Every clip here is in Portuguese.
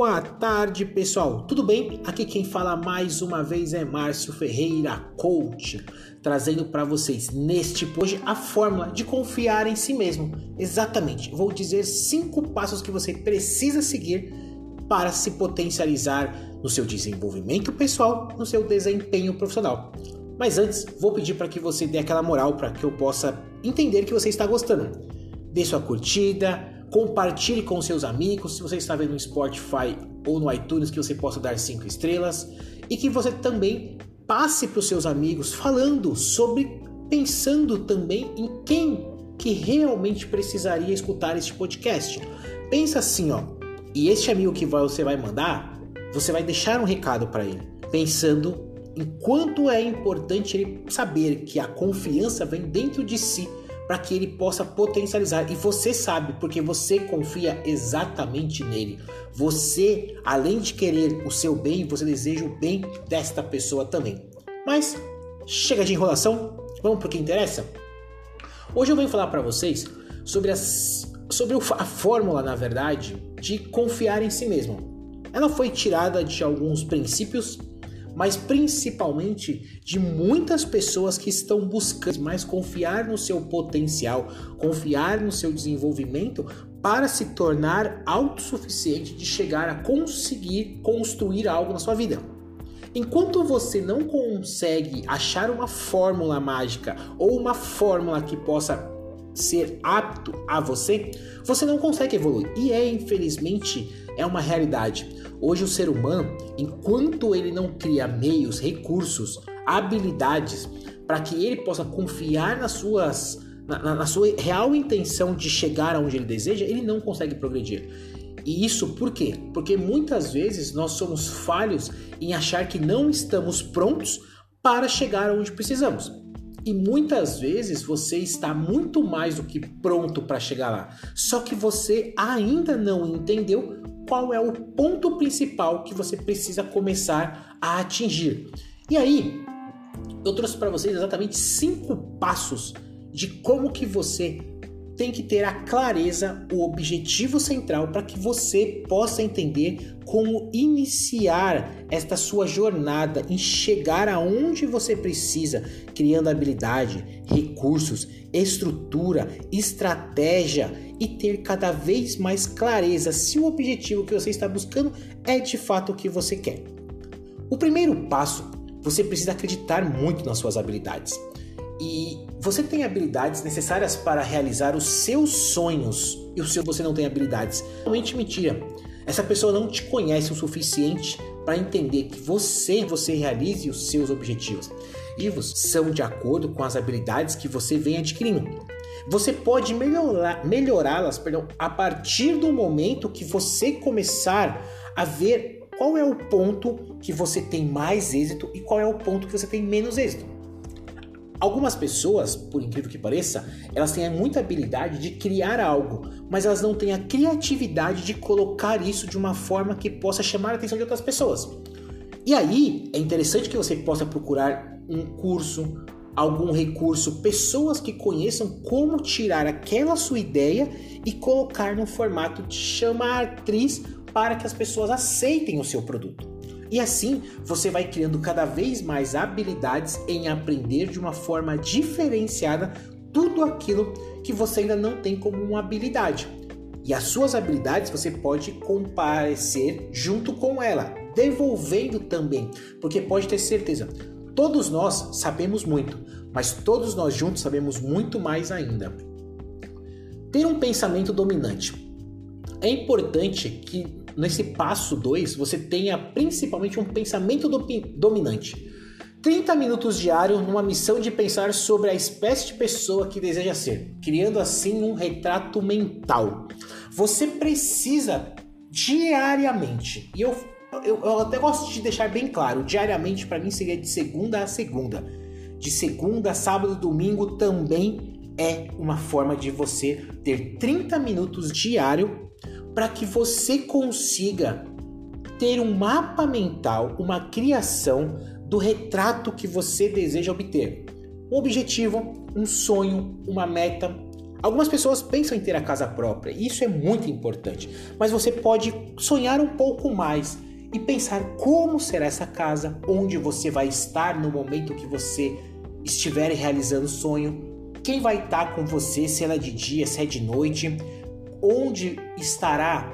Boa tarde, pessoal. Tudo bem? Aqui quem fala mais uma vez é Márcio Ferreira, coach, trazendo para vocês neste hoje a fórmula de confiar em si mesmo. Exatamente. Vou dizer cinco passos que você precisa seguir para se potencializar no seu desenvolvimento pessoal, no seu desempenho profissional. Mas antes, vou pedir para que você dê aquela moral para que eu possa entender que você está gostando. Dê sua curtida, Compartilhe com seus amigos, se você está vendo no Spotify ou no iTunes, que você possa dar cinco estrelas e que você também passe para os seus amigos falando sobre, pensando também em quem que realmente precisaria escutar este podcast. Pensa assim, ó, e este amigo que você vai mandar, você vai deixar um recado para ele, pensando em quanto é importante ele saber que a confiança vem dentro de si para que ele possa potencializar. E você sabe, porque você confia exatamente nele. Você, além de querer o seu bem, você deseja o bem desta pessoa também. Mas chega de enrolação, vamos para o que interessa? Hoje eu venho falar para vocês sobre, as, sobre a fórmula, na verdade, de confiar em si mesmo. Ela foi tirada de alguns princípios mas principalmente de muitas pessoas que estão buscando mais confiar no seu potencial, confiar no seu desenvolvimento para se tornar autossuficiente de chegar a conseguir construir algo na sua vida. Enquanto você não consegue achar uma fórmula mágica ou uma fórmula que possa ser apto a você, você não consegue evoluir. E é infelizmente é uma realidade. Hoje o ser humano, enquanto ele não cria meios, recursos, habilidades para que ele possa confiar nas suas na, na, sua real intenção de chegar aonde ele deseja, ele não consegue progredir. E isso por quê? Porque muitas vezes nós somos falhos em achar que não estamos prontos para chegar onde precisamos. E muitas vezes você está muito mais do que pronto para chegar lá, só que você ainda não entendeu qual é o ponto principal que você precisa começar a atingir. E aí, eu trouxe para vocês exatamente cinco passos de como que você tem que ter a clareza, o objetivo central para que você possa entender como iniciar esta sua jornada em chegar aonde você precisa, criando habilidade, recursos, estrutura, estratégia e ter cada vez mais clareza se o objetivo que você está buscando é de fato o que você quer. O primeiro passo, você precisa acreditar muito nas suas habilidades. E você tem habilidades necessárias para realizar os seus sonhos e o seu você não tem habilidades. Realmente mentira. Essa pessoa não te conhece o suficiente para entender que você você realize os seus objetivos. E são de acordo com as habilidades que você vem adquirindo. Você pode melhorá-las a partir do momento que você começar a ver qual é o ponto que você tem mais êxito e qual é o ponto que você tem menos êxito. Algumas pessoas, por incrível que pareça, elas têm muita habilidade de criar algo, mas elas não têm a criatividade de colocar isso de uma forma que possa chamar a atenção de outras pessoas. E aí é interessante que você possa procurar um curso, algum recurso, pessoas que conheçam como tirar aquela sua ideia e colocar no formato de chamar atriz para que as pessoas aceitem o seu produto. E assim você vai criando cada vez mais habilidades em aprender de uma forma diferenciada tudo aquilo que você ainda não tem como uma habilidade. E as suas habilidades você pode comparecer junto com ela, devolvendo também, porque pode ter certeza, Todos nós sabemos muito, mas todos nós juntos sabemos muito mais ainda. Ter um pensamento dominante. É importante que nesse passo 2 você tenha principalmente um pensamento do dominante. 30 minutos diário numa missão de pensar sobre a espécie de pessoa que deseja ser, criando assim um retrato mental. Você precisa diariamente, e eu eu, eu até gosto de deixar bem claro, diariamente para mim seria de segunda a segunda. De segunda, sábado, domingo também é uma forma de você ter 30 minutos diário para que você consiga ter um mapa mental, uma criação do retrato que você deseja obter. Um objetivo, um sonho, uma meta, Algumas pessoas pensam em ter a casa própria, e isso é muito importante, mas você pode sonhar um pouco mais e pensar como será essa casa, onde você vai estar no momento que você estiver realizando o sonho, quem vai estar com você, se é de dia, se é de noite, onde estará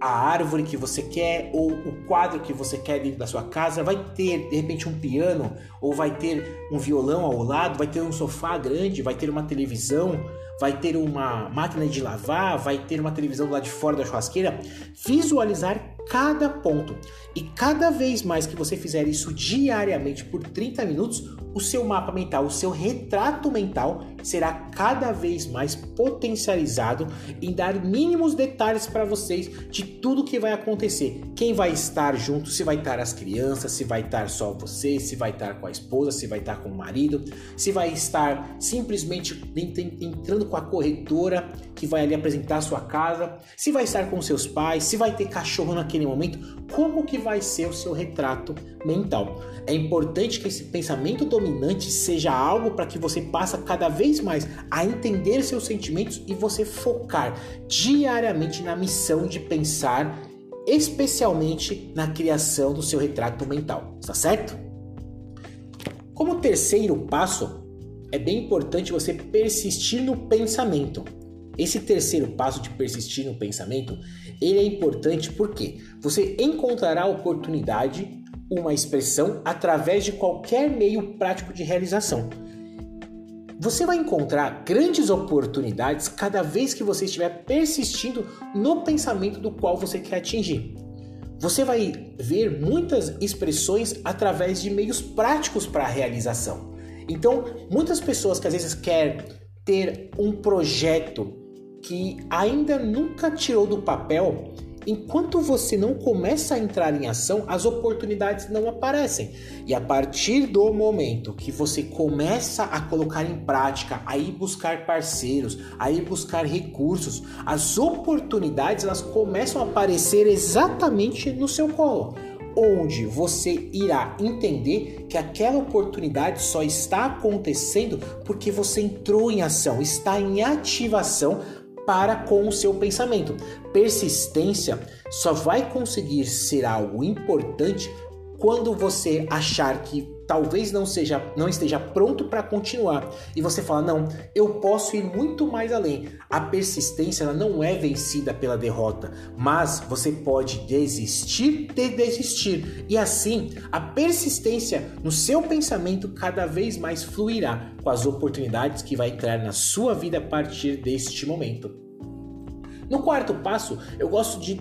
a árvore que você quer ou o quadro que você quer dentro da sua casa, vai ter de repente um piano ou vai ter um violão ao lado, vai ter um sofá grande, vai ter uma televisão, vai ter uma máquina de lavar, vai ter uma televisão lá de fora da churrasqueira. Visualizar cada ponto. E cada vez mais que você fizer isso diariamente por 30 minutos, o seu mapa mental, o seu retrato mental será cada vez mais potencializado em dar mínimos detalhes para vocês de tudo que vai acontecer. Quem vai estar junto, se vai estar as crianças, se vai estar só você, se vai estar com a esposa, se vai estar com o marido, se vai estar simplesmente entrando com a corretora que vai ali apresentar a sua casa, se vai estar com seus pais, se vai ter cachorro naquele momento, como que vai ser o seu retrato mental. É importante que esse pensamento dominante seja algo para que você passe cada vez mais a entender seus sentimentos e você focar diariamente na missão de pensar especialmente na criação do seu retrato mental, está certo? Como terceiro passo, é bem importante você persistir no pensamento. Esse terceiro passo de persistir no pensamento, ele é importante porque você encontrará a oportunidade, uma expressão através de qualquer meio prático de realização. Você vai encontrar grandes oportunidades cada vez que você estiver persistindo no pensamento do qual você quer atingir. Você vai ver muitas expressões através de meios práticos para a realização. Então, muitas pessoas que às vezes querem ter um projeto que ainda nunca tirou do papel, enquanto você não começa a entrar em ação, as oportunidades não aparecem. E a partir do momento que você começa a colocar em prática, a ir buscar parceiros, a ir buscar recursos, as oportunidades elas começam a aparecer exatamente no seu colo onde você irá entender que aquela oportunidade só está acontecendo porque você entrou em ação, está em ativação para com o seu pensamento. Persistência só vai conseguir ser algo importante quando você achar que talvez não seja não esteja pronto para continuar. E você fala não eu posso ir muito mais além. A persistência ela não é vencida pela derrota mas você pode desistir de desistir. E assim a persistência no seu pensamento cada vez mais fluirá com as oportunidades que vai entrar na sua vida a partir deste momento. No quarto passo eu gosto de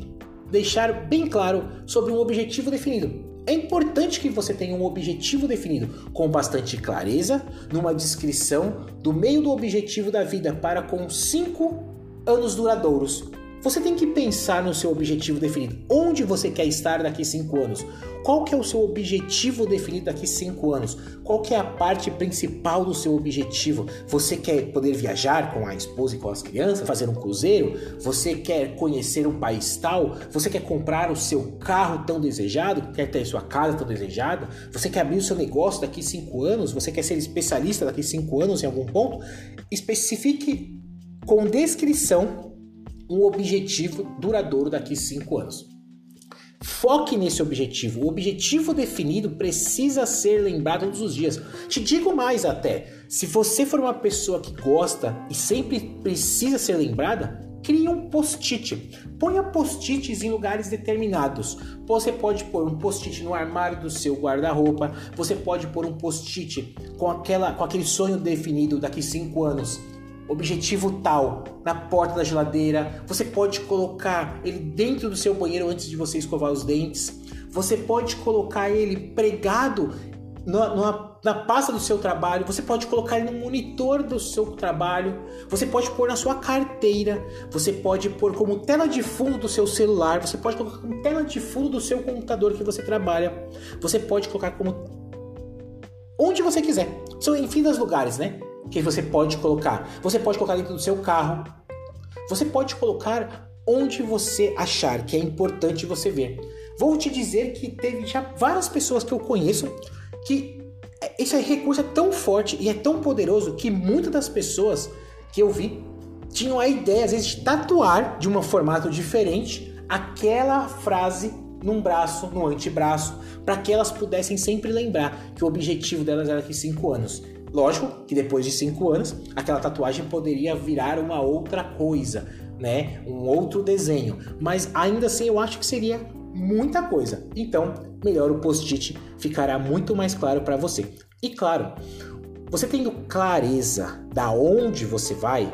deixar bem claro sobre um objetivo definido é importante que você tenha um objetivo definido com bastante clareza, numa descrição do meio do objetivo da vida para com cinco anos duradouros você tem que pensar no seu objetivo definido. Onde você quer estar daqui cinco anos? Qual que é o seu objetivo definido daqui cinco anos? Qual que é a parte principal do seu objetivo? Você quer poder viajar com a esposa e com as crianças, fazer um cruzeiro? Você quer conhecer um país tal? Você quer comprar o seu carro tão desejado? Quer ter sua casa tão desejada? Você quer abrir o seu negócio daqui cinco anos? Você quer ser especialista daqui cinco anos em algum ponto? Especifique com descrição um objetivo duradouro daqui cinco anos. Foque nesse objetivo. O objetivo definido precisa ser lembrado todos os dias. Te digo mais até: se você for uma pessoa que gosta e sempre precisa ser lembrada, crie um post-it. Ponha post-its em lugares determinados. Você pode pôr um post-it no armário do seu guarda-roupa. Você pode pôr um post-it com, aquela, com aquele sonho definido daqui cinco anos objetivo tal na porta da geladeira. Você pode colocar ele dentro do seu banheiro antes de você escovar os dentes. Você pode colocar ele pregado na, na, pasta do seu trabalho, você pode colocar ele no monitor do seu trabalho, você pode pôr na sua carteira, você pode pôr como tela de fundo do seu celular, você pode colocar como tela de fundo do seu computador que você trabalha, você pode colocar como onde você quiser. São infinitos lugares, né? Que você pode colocar. Você pode colocar dentro do seu carro. Você pode colocar onde você achar que é importante você ver. Vou te dizer que teve já várias pessoas que eu conheço que esse recurso é tão forte e é tão poderoso que muitas das pessoas que eu vi tinham a ideia, às vezes, de tatuar de um formato diferente aquela frase num braço, no antebraço, para que elas pudessem sempre lembrar que o objetivo delas era que cinco anos. Lógico que depois de cinco anos, aquela tatuagem poderia virar uma outra coisa, né? Um outro desenho. Mas ainda assim eu acho que seria muita coisa. Então, melhor o post-it ficará muito mais claro para você. E claro, você tendo clareza da onde você vai,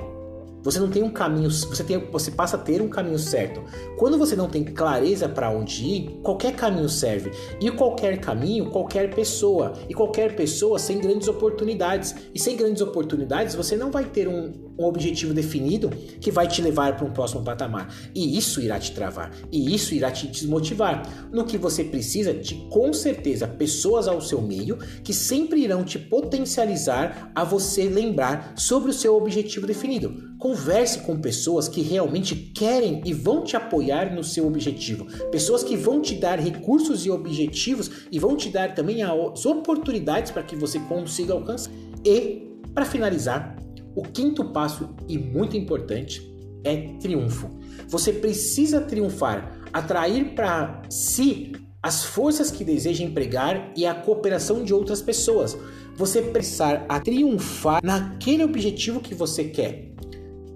você não tem um caminho, você tem, você passa a ter um caminho certo. Quando você não tem clareza para onde ir, qualquer caminho serve. E qualquer caminho, qualquer pessoa. E qualquer pessoa sem grandes oportunidades. E sem grandes oportunidades, você não vai ter um, um objetivo definido que vai te levar para um próximo patamar. E isso irá te travar. E isso irá te desmotivar. No que você precisa de, com certeza, pessoas ao seu meio que sempre irão te potencializar a você lembrar sobre o seu objetivo definido. Converse com pessoas que realmente querem e vão te apoiar no seu objetivo. Pessoas que vão te dar recursos e objetivos e vão te dar também as oportunidades para que você consiga alcançar. E, para finalizar, o quinto passo e muito importante é triunfo. Você precisa triunfar, atrair para si as forças que deseja empregar e a cooperação de outras pessoas. Você precisar a triunfar naquele objetivo que você quer.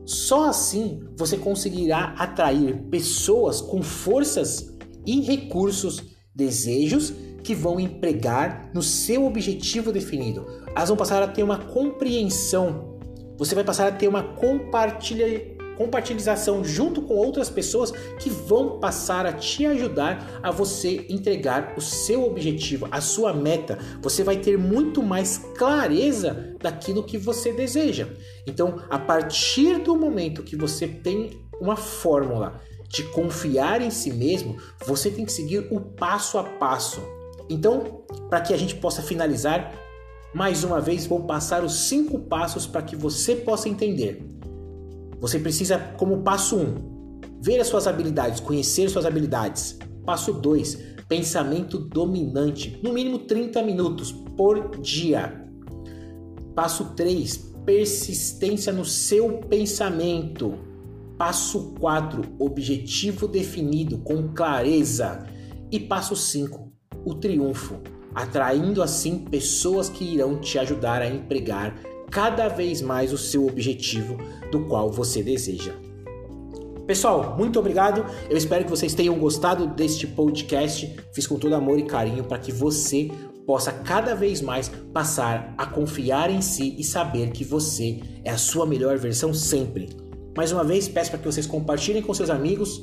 Só assim você conseguirá atrair pessoas com forças e recursos, desejos que vão empregar no seu objetivo definido. Elas vão passar a ter uma compreensão. Você vai passar a ter uma compartilha compartilhação junto com outras pessoas que vão passar a te ajudar a você entregar o seu objetivo, a sua meta. Você vai ter muito mais clareza daquilo que você deseja. Então, a partir do momento que você tem uma fórmula de confiar em si mesmo, você tem que seguir o passo a passo. Então, para que a gente possa finalizar, mais uma vez vou passar os cinco passos para que você possa entender. Você precisa, como passo 1, um, ver as suas habilidades, conhecer suas habilidades. Passo 2, pensamento dominante, no mínimo 30 minutos por dia. Passo 3, persistência no seu pensamento. Passo 4, objetivo definido com clareza. E passo 5, o triunfo, atraindo assim pessoas que irão te ajudar a empregar cada vez mais o seu objetivo do qual você deseja. Pessoal, muito obrigado. Eu espero que vocês tenham gostado deste podcast. Fiz com todo amor e carinho para que você possa cada vez mais passar a confiar em si e saber que você é a sua melhor versão sempre. Mais uma vez, peço para que vocês compartilhem com seus amigos.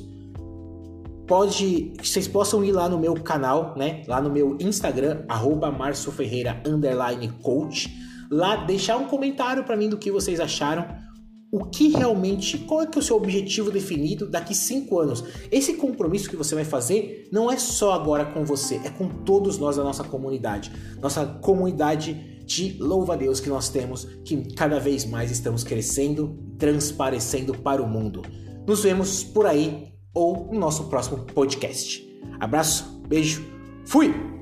Pode, vocês possam ir lá no meu canal, né? Lá no meu Instagram, arroba coach lá deixar um comentário para mim do que vocês acharam. O que realmente, qual é que é o seu objetivo definido daqui cinco anos? Esse compromisso que você vai fazer não é só agora com você, é com todos nós da nossa comunidade, nossa comunidade de louva a Deus que nós temos, que cada vez mais estamos crescendo, transparecendo para o mundo. Nos vemos por aí ou no nosso próximo podcast. Abraço, beijo, fui!